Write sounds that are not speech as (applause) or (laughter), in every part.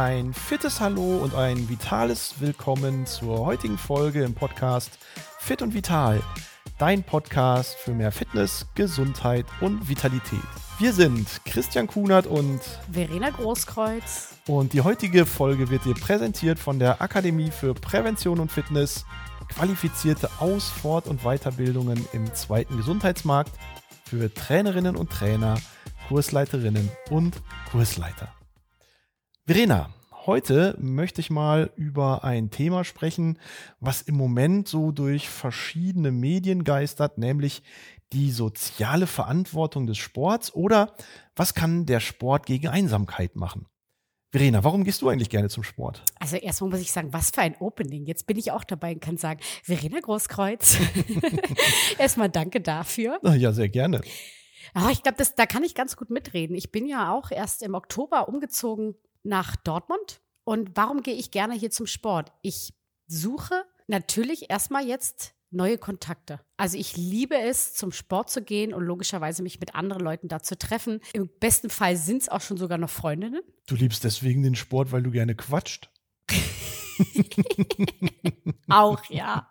ein fittes Hallo und ein vitales Willkommen zur heutigen Folge im Podcast Fit und Vital, dein Podcast für mehr Fitness, Gesundheit und Vitalität. Wir sind Christian Kunert und Verena Großkreuz. Und die heutige Folge wird dir präsentiert von der Akademie für Prävention und Fitness, qualifizierte Aus-, Fort- und Weiterbildungen im zweiten Gesundheitsmarkt für Trainerinnen und Trainer, Kursleiterinnen und Kursleiter. Verena, heute möchte ich mal über ein Thema sprechen, was im Moment so durch verschiedene Medien geistert, nämlich die soziale Verantwortung des Sports oder was kann der Sport gegen Einsamkeit machen? Verena, warum gehst du eigentlich gerne zum Sport? Also erstmal muss ich sagen, was für ein Opening. Jetzt bin ich auch dabei und kann sagen, Verena Großkreuz. (laughs) erstmal danke dafür. Ja, sehr gerne. Oh, ich glaube, da kann ich ganz gut mitreden. Ich bin ja auch erst im Oktober umgezogen nach Dortmund. Und warum gehe ich gerne hier zum Sport? Ich suche natürlich erstmal jetzt neue Kontakte. Also ich liebe es, zum Sport zu gehen und logischerweise mich mit anderen Leuten da zu treffen. Im besten Fall sind es auch schon sogar noch Freundinnen. Du liebst deswegen den Sport, weil du gerne quatscht. (laughs) auch, ja.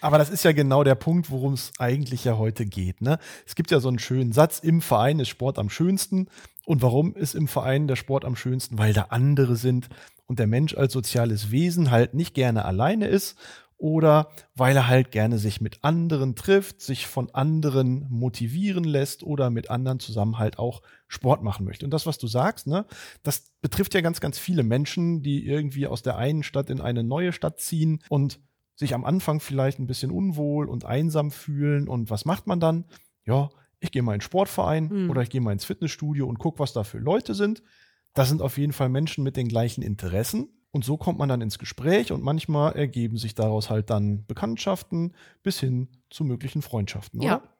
Aber das ist ja genau der Punkt, worum es eigentlich ja heute geht. Ne? Es gibt ja so einen schönen Satz, im Verein ist Sport am schönsten. Und warum ist im Verein der Sport am schönsten? Weil da andere sind und der Mensch als soziales Wesen halt nicht gerne alleine ist oder weil er halt gerne sich mit anderen trifft, sich von anderen motivieren lässt oder mit anderen zusammen halt auch Sport machen möchte. Und das, was du sagst, ne, das betrifft ja ganz, ganz viele Menschen, die irgendwie aus der einen Stadt in eine neue Stadt ziehen und sich am Anfang vielleicht ein bisschen unwohl und einsam fühlen. Und was macht man dann? Ja, ich gehe mal in Sportverein mhm. oder ich gehe mal ins Fitnessstudio und gucke, was da für Leute sind. Das sind auf jeden Fall Menschen mit den gleichen Interessen. Und so kommt man dann ins Gespräch und manchmal ergeben sich daraus halt dann Bekanntschaften bis hin zu möglichen Freundschaften. Ja. Oder?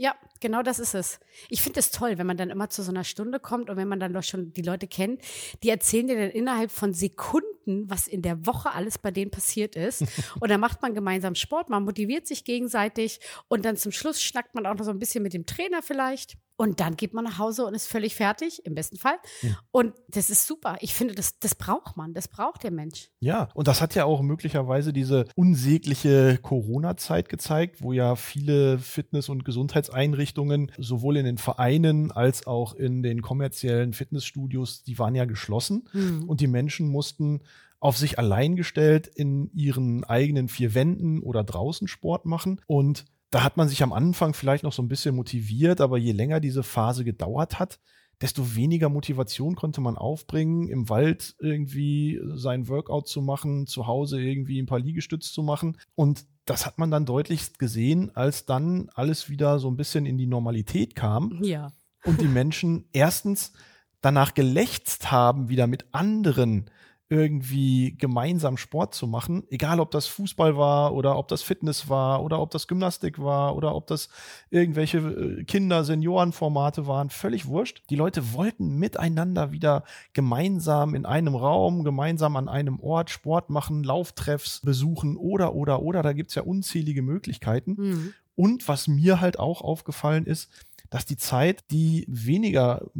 Ja, genau das ist es. Ich finde es toll, wenn man dann immer zu so einer Stunde kommt und wenn man dann doch schon die Leute kennt, die erzählen dir dann innerhalb von Sekunden, was in der Woche alles bei denen passiert ist. (laughs) und dann macht man gemeinsam Sport, man motiviert sich gegenseitig und dann zum Schluss schnackt man auch noch so ein bisschen mit dem Trainer vielleicht. Und dann geht man nach Hause und ist völlig fertig, im besten Fall. Ja. Und das ist super. Ich finde, das, das braucht man. Das braucht der Mensch. Ja, und das hat ja auch möglicherweise diese unsägliche Corona-Zeit gezeigt, wo ja viele Fitness- und Gesundheitseinrichtungen sowohl in den Vereinen als auch in den kommerziellen Fitnessstudios, die waren ja geschlossen. Mhm. Und die Menschen mussten auf sich allein gestellt in ihren eigenen vier Wänden oder draußen Sport machen. Und da hat man sich am Anfang vielleicht noch so ein bisschen motiviert, aber je länger diese Phase gedauert hat, desto weniger Motivation konnte man aufbringen, im Wald irgendwie sein Workout zu machen, zu Hause irgendwie ein paar Liegestütz zu machen. Und das hat man dann deutlichst gesehen, als dann alles wieder so ein bisschen in die Normalität kam. Ja. Und die Menschen erstens danach gelächzt haben, wieder mit anderen irgendwie gemeinsam Sport zu machen, egal ob das Fußball war oder ob das Fitness war oder ob das Gymnastik war oder ob das irgendwelche äh, Kinder, Seniorenformate waren, völlig wurscht. Die Leute wollten miteinander wieder gemeinsam in einem Raum, gemeinsam an einem Ort Sport machen, Lauftreffs besuchen oder, oder, oder. Da gibt's ja unzählige Möglichkeiten. Mhm. Und was mir halt auch aufgefallen ist, dass die Zeit, die weniger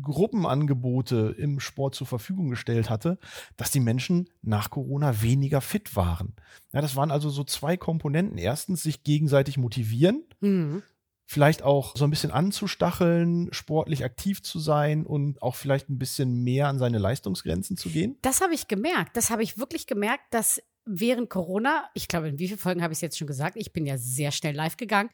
Gruppenangebote im Sport zur Verfügung gestellt hatte, dass die Menschen nach Corona weniger fit waren. Ja, das waren also so zwei Komponenten. Erstens sich gegenseitig motivieren. Mhm vielleicht auch so ein bisschen anzustacheln, sportlich aktiv zu sein und auch vielleicht ein bisschen mehr an seine Leistungsgrenzen zu gehen? Das habe ich gemerkt. Das habe ich wirklich gemerkt, dass während Corona, ich glaube, in wie vielen Folgen habe ich es jetzt schon gesagt, ich bin ja sehr schnell live gegangen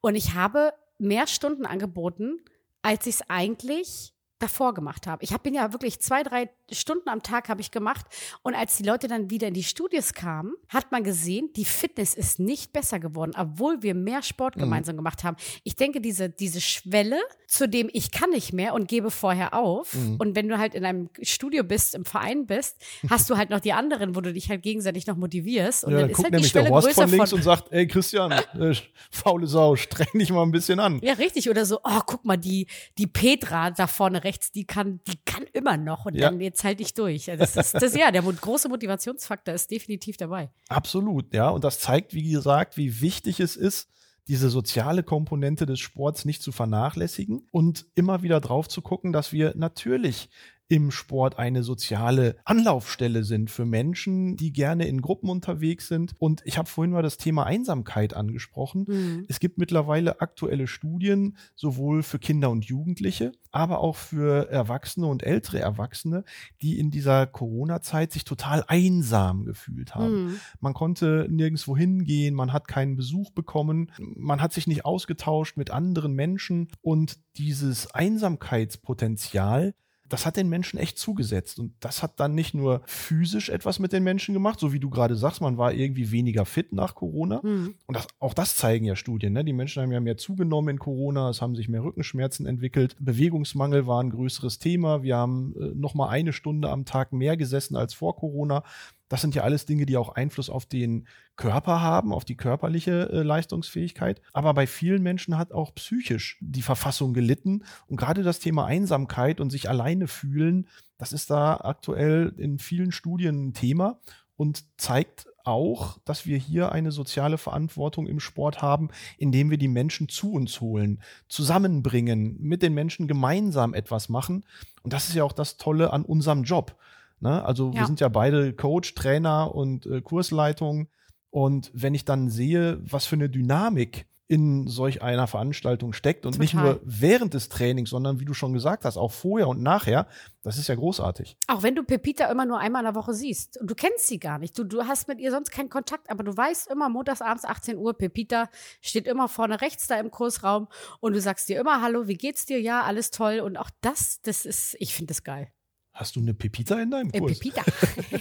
und ich habe mehr Stunden angeboten, als ich es eigentlich davor gemacht habe. Ich habe ja wirklich zwei, drei Stunden am Tag habe ich gemacht. Und als die Leute dann wieder in die Studios kamen, hat man gesehen, die Fitness ist nicht besser geworden, obwohl wir mehr Sport mhm. gemeinsam gemacht haben. Ich denke, diese, diese Schwelle, zu dem ich kann nicht mehr und gebe vorher auf. Mhm. Und wenn du halt in einem Studio bist, im Verein bist, hast du halt noch die anderen, wo du dich halt gegenseitig noch motivierst. Und ja, dann, dann ist halt die Schwelle der Horst größer von links von und sagt, ey Christian, (laughs) äh, faule Sau, streng dich mal ein bisschen an. Ja, richtig. Oder so, oh, guck mal, die, die Petra da vorne rechts, die kann, die kann immer noch. Und ja. dann jetzt halte ich durch. Das ist das, ja, der große Motivationsfaktor ist definitiv dabei. Absolut, ja. Und das zeigt, wie gesagt, wie wichtig es ist, diese soziale Komponente des Sports nicht zu vernachlässigen und immer wieder drauf zu gucken, dass wir natürlich im Sport eine soziale Anlaufstelle sind für Menschen, die gerne in Gruppen unterwegs sind. Und ich habe vorhin mal das Thema Einsamkeit angesprochen. Mhm. Es gibt mittlerweile aktuelle Studien, sowohl für Kinder und Jugendliche, aber auch für Erwachsene und ältere Erwachsene, die in dieser Corona-Zeit sich total einsam gefühlt haben. Mhm. Man konnte nirgendwo hingehen, man hat keinen Besuch bekommen, man hat sich nicht ausgetauscht mit anderen Menschen und dieses Einsamkeitspotenzial das hat den Menschen echt zugesetzt. Und das hat dann nicht nur physisch etwas mit den Menschen gemacht, so wie du gerade sagst, man war irgendwie weniger fit nach Corona. Mhm. Und das, auch das zeigen ja Studien. Ne? Die Menschen haben ja mehr zugenommen in Corona, es haben sich mehr Rückenschmerzen entwickelt. Bewegungsmangel war ein größeres Thema. Wir haben äh, noch mal eine Stunde am Tag mehr gesessen als vor Corona. Das sind ja alles Dinge, die auch Einfluss auf den Körper haben, auf die körperliche äh, Leistungsfähigkeit. Aber bei vielen Menschen hat auch psychisch die Verfassung gelitten. Und gerade das Thema Einsamkeit und sich alleine fühlen, das ist da aktuell in vielen Studien ein Thema und zeigt auch, dass wir hier eine soziale Verantwortung im Sport haben, indem wir die Menschen zu uns holen, zusammenbringen, mit den Menschen gemeinsam etwas machen. Und das ist ja auch das Tolle an unserem Job. Ne? Also ja. wir sind ja beide Coach, Trainer und äh, Kursleitung. Und wenn ich dann sehe, was für eine Dynamik in solch einer Veranstaltung steckt und Total. nicht nur während des Trainings, sondern wie du schon gesagt hast, auch vorher und nachher, das ist ja großartig. Auch wenn du Pepita immer nur einmal in der Woche siehst und du kennst sie gar nicht, du, du hast mit ihr sonst keinen Kontakt, aber du weißt immer, montagsabends 18 Uhr, Pepita steht immer vorne rechts da im Kursraum und du sagst dir immer, hallo, wie geht's dir? Ja, alles toll und auch das, das ist, ich finde das geil. Hast du eine Pepita in deinem Kurs? Pepita.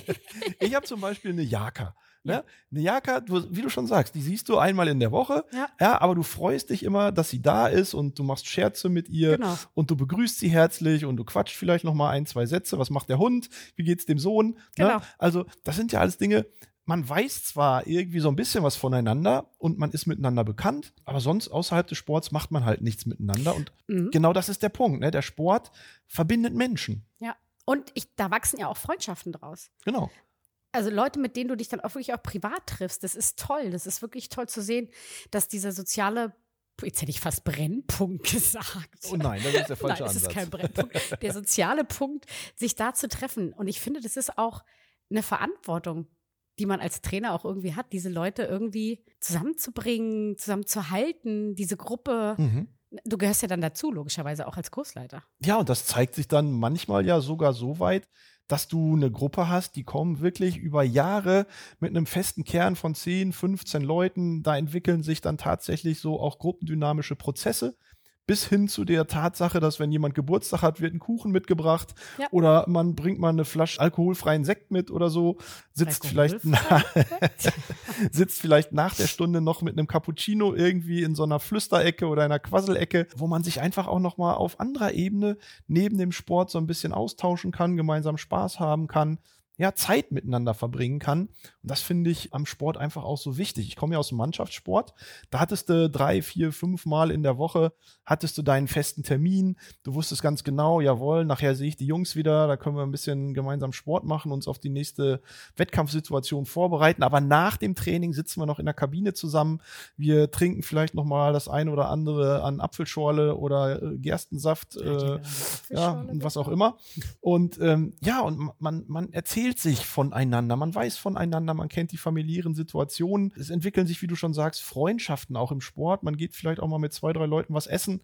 (laughs) ich habe zum Beispiel eine Jaka. Ne? Eine Jaka, du, wie du schon sagst, die siehst du einmal in der Woche, ja. ja. aber du freust dich immer, dass sie da ist und du machst Scherze mit ihr genau. und du begrüßt sie herzlich und du quatscht vielleicht noch mal ein, zwei Sätze. Was macht der Hund? Wie geht's dem Sohn? Ne? Genau. Ne? Also, das sind ja alles Dinge, man weiß zwar irgendwie so ein bisschen was voneinander und man ist miteinander bekannt, aber sonst außerhalb des Sports macht man halt nichts miteinander. Und mhm. genau das ist der Punkt. Ne? Der Sport verbindet Menschen. Ja. Und ich, da wachsen ja auch Freundschaften draus. Genau. Also Leute, mit denen du dich dann auch wirklich auch privat triffst, das ist toll. Das ist wirklich toll zu sehen, dass dieser soziale Jetzt hätte ich fast Brennpunkt (laughs) gesagt. Oh nein, das ist der falsche nein, das ist kein Brennpunkt. Der soziale Punkt, sich da zu treffen. Und ich finde, das ist auch eine Verantwortung, die man als Trainer auch irgendwie hat, diese Leute irgendwie zusammenzubringen, zusammenzuhalten, diese Gruppe. Mhm. Du gehörst ja dann dazu, logischerweise auch als Kursleiter. Ja, und das zeigt sich dann manchmal ja sogar so weit, dass du eine Gruppe hast, die kommen wirklich über Jahre mit einem festen Kern von 10, 15 Leuten. Da entwickeln sich dann tatsächlich so auch gruppendynamische Prozesse bis hin zu der Tatsache, dass wenn jemand Geburtstag hat, wird ein Kuchen mitgebracht ja. oder man bringt mal eine Flasche alkoholfreien Sekt mit oder so, sitzt vielleicht, nach, (laughs) sitzt vielleicht nach der Stunde noch mit einem Cappuccino irgendwie in so einer Flüsterecke oder einer Quasselecke, wo man sich einfach auch noch mal auf anderer Ebene neben dem Sport so ein bisschen austauschen kann, gemeinsam Spaß haben kann ja, Zeit miteinander verbringen kann. Und das finde ich am Sport einfach auch so wichtig. Ich komme ja aus dem Mannschaftssport. Da hattest du drei, vier, fünf Mal in der Woche, hattest du deinen festen Termin. Du wusstest ganz genau, jawohl, nachher sehe ich die Jungs wieder, da können wir ein bisschen gemeinsam Sport machen, uns auf die nächste Wettkampfsituation vorbereiten. Aber nach dem Training sitzen wir noch in der Kabine zusammen. Wir trinken vielleicht noch mal das eine oder andere an Apfelschorle oder äh, Gerstensaft, äh, ja, und was auch immer. Und ähm, ja, und man, man erzählt erzählt sich voneinander, man weiß voneinander, man kennt die familiären Situationen. Es entwickeln sich, wie du schon sagst, Freundschaften auch im Sport. Man geht vielleicht auch mal mit zwei, drei Leuten was essen.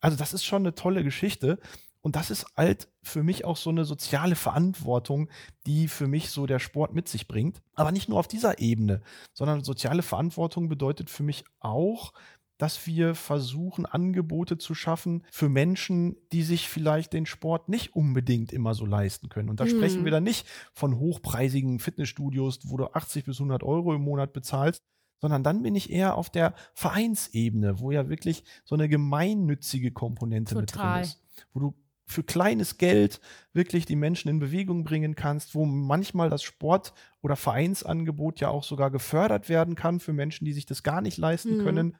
Also das ist schon eine tolle Geschichte. Und das ist halt für mich auch so eine soziale Verantwortung, die für mich so der Sport mit sich bringt. Aber nicht nur auf dieser Ebene, sondern soziale Verantwortung bedeutet für mich auch, dass wir versuchen, Angebote zu schaffen für Menschen, die sich vielleicht den Sport nicht unbedingt immer so leisten können. Und da mhm. sprechen wir dann nicht von hochpreisigen Fitnessstudios, wo du 80 bis 100 Euro im Monat bezahlst, sondern dann bin ich eher auf der Vereinsebene, wo ja wirklich so eine gemeinnützige Komponente Total. mit drin ist, wo du für kleines Geld wirklich die Menschen in Bewegung bringen kannst, wo manchmal das Sport- oder Vereinsangebot ja auch sogar gefördert werden kann für Menschen, die sich das gar nicht leisten mhm. können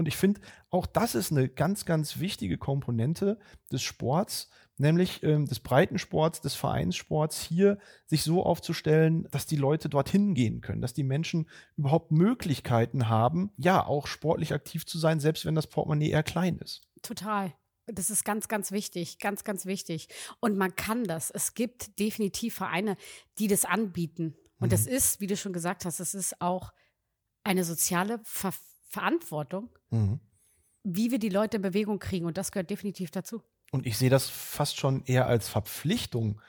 und ich finde, auch das ist eine ganz, ganz wichtige Komponente des Sports, nämlich ähm, des Breitensports, des Vereinssports, hier sich so aufzustellen, dass die Leute dorthin gehen können, dass die Menschen überhaupt Möglichkeiten haben, ja, auch sportlich aktiv zu sein, selbst wenn das Portemonnaie eher klein ist. Total. Das ist ganz, ganz wichtig, ganz, ganz wichtig. Und man kann das. Es gibt definitiv Vereine, die das anbieten. Und mhm. das ist, wie du schon gesagt hast, es ist auch eine soziale Ver Verantwortung, mhm. wie wir die Leute in Bewegung kriegen. Und das gehört definitiv dazu. Und ich sehe das fast schon eher als Verpflichtung,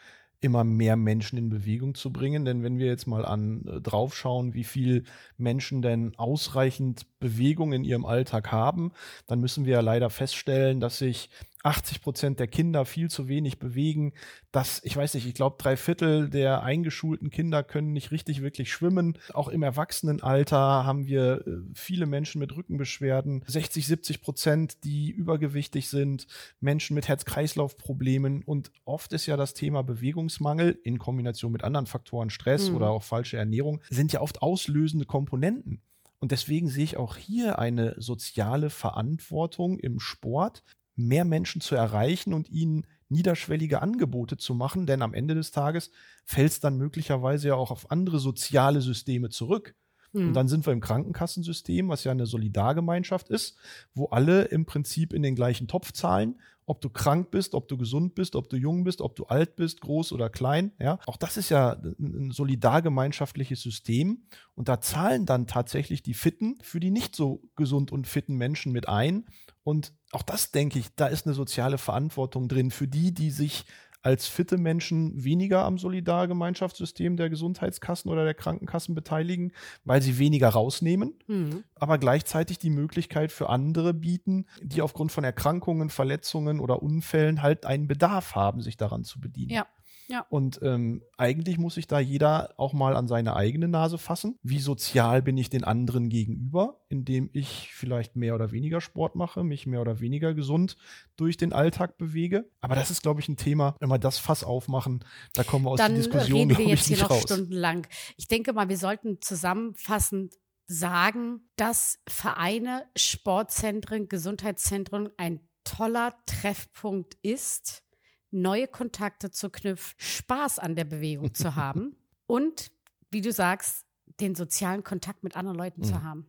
immer mehr Menschen in Bewegung zu bringen. Denn wenn wir jetzt mal an äh, draufschauen, wie viel Menschen denn ausreichend Bewegung in ihrem Alltag haben, dann müssen wir ja leider feststellen, dass sich 80 Prozent der Kinder viel zu wenig bewegen. Das, ich weiß nicht, ich glaube, drei Viertel der eingeschulten Kinder können nicht richtig wirklich schwimmen. Auch im Erwachsenenalter haben wir äh, viele Menschen mit Rückenbeschwerden. 60, 70 Prozent, die übergewichtig sind, Menschen mit Herz-Kreislauf-Problemen. Und oft ist ja das Thema Bewegungsmangel in Kombination mit anderen Faktoren, Stress mhm. oder auch falsche Ernährung, sind ja oft auslösende Komponenten. Und deswegen sehe ich auch hier eine soziale Verantwortung im Sport, mehr Menschen zu erreichen und ihnen niederschwellige Angebote zu machen, denn am Ende des Tages fällt es dann möglicherweise ja auch auf andere soziale Systeme zurück. Mhm. Und hm. dann sind wir im Krankenkassensystem, was ja eine Solidargemeinschaft ist, wo alle im Prinzip in den gleichen Topf zahlen, ob du krank bist, ob du gesund bist, ob du jung bist, ob du alt bist, groß oder klein. Ja, auch das ist ja ein solidargemeinschaftliches System. Und da zahlen dann tatsächlich die Fitten für die nicht so gesund und fitten Menschen mit ein. Und auch das denke ich, da ist eine soziale Verantwortung drin für die, die sich als fitte Menschen weniger am Solidargemeinschaftssystem der Gesundheitskassen oder der Krankenkassen beteiligen, weil sie weniger rausnehmen, mhm. aber gleichzeitig die Möglichkeit für andere bieten, die aufgrund von Erkrankungen, Verletzungen oder Unfällen halt einen Bedarf haben, sich daran zu bedienen. Ja. Ja. Und ähm, eigentlich muss sich da jeder auch mal an seine eigene Nase fassen. Wie sozial bin ich den anderen gegenüber, indem ich vielleicht mehr oder weniger Sport mache, mich mehr oder weniger gesund durch den Alltag bewege. Aber das ist, glaube ich, ein Thema, wenn wir das Fass aufmachen, da kommen wir aus Dann der Diskussion, reden wir jetzt hier noch raus. stundenlang. Ich denke mal, wir sollten zusammenfassend sagen, dass Vereine, Sportzentren, Gesundheitszentren ein toller Treffpunkt ist neue Kontakte zu knüpfen, Spaß an der Bewegung zu (laughs) haben und, wie du sagst, den sozialen Kontakt mit anderen Leuten mhm. zu haben.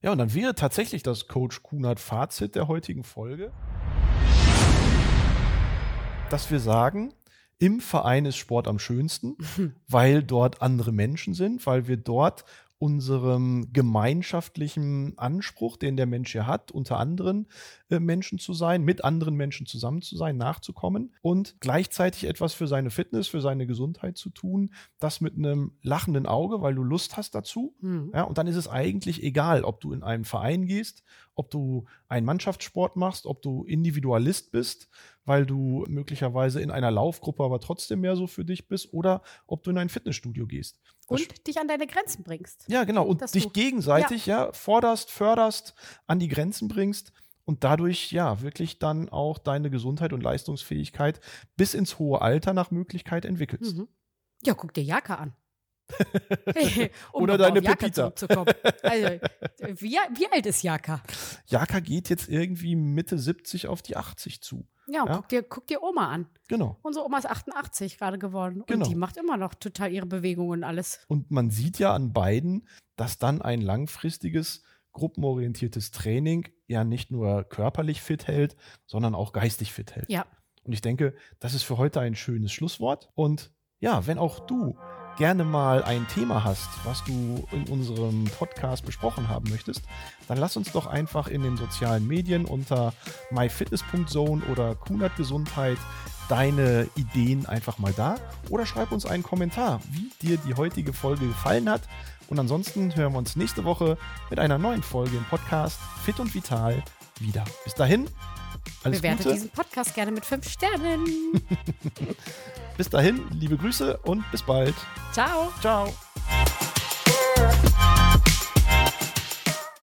Ja, und dann wäre tatsächlich das Coach Kunert Fazit der heutigen Folge, dass wir sagen, im Verein ist Sport am schönsten, (laughs) weil dort andere Menschen sind, weil wir dort unserem gemeinschaftlichen Anspruch, den der Mensch ja hat, unter anderen äh, Menschen zu sein, mit anderen Menschen zusammen zu sein, nachzukommen und gleichzeitig etwas für seine Fitness, für seine Gesundheit zu tun, das mit einem lachenden Auge, weil du Lust hast dazu. Mhm. Ja, und dann ist es eigentlich egal, ob du in einen Verein gehst, ob du einen Mannschaftssport machst, ob du Individualist bist, weil du möglicherweise in einer Laufgruppe aber trotzdem mehr so für dich bist, oder ob du in ein Fitnessstudio gehst. Das und dich an deine Grenzen bringst. Ja, genau. Und dich gegenseitig ja. ja forderst, förderst, an die Grenzen bringst und dadurch ja wirklich dann auch deine Gesundheit und Leistungsfähigkeit bis ins hohe Alter nach Möglichkeit entwickelst. Mhm. Ja, guck dir Jaka an. (laughs) um Oder deine Pepita. (laughs) Also, wie, wie alt ist Jaka? Jaka geht jetzt irgendwie Mitte 70 auf die 80 zu. Ja, ja? Guck, dir, guck dir Oma an. Genau. Unsere Oma ist 88 gerade geworden. Genau. Und die macht immer noch total ihre Bewegungen und alles. Und man sieht ja an beiden, dass dann ein langfristiges, gruppenorientiertes Training ja nicht nur körperlich fit hält, sondern auch geistig fit hält. Ja. Und ich denke, das ist für heute ein schönes Schlusswort. Und ja, wenn auch du gerne mal ein Thema hast, was du in unserem Podcast besprochen haben möchtest, dann lass uns doch einfach in den sozialen Medien unter myfitness.zone oder Kunert Gesundheit deine Ideen einfach mal da oder schreib uns einen Kommentar, wie dir die heutige Folge gefallen hat. Und ansonsten hören wir uns nächste Woche mit einer neuen Folge im Podcast Fit und Vital wieder. Bis dahin, alles Bewertet Gute. diesen Podcast gerne mit fünf Sternen. (laughs) bis dahin, liebe Grüße und bis bald. Ciao. Ciao.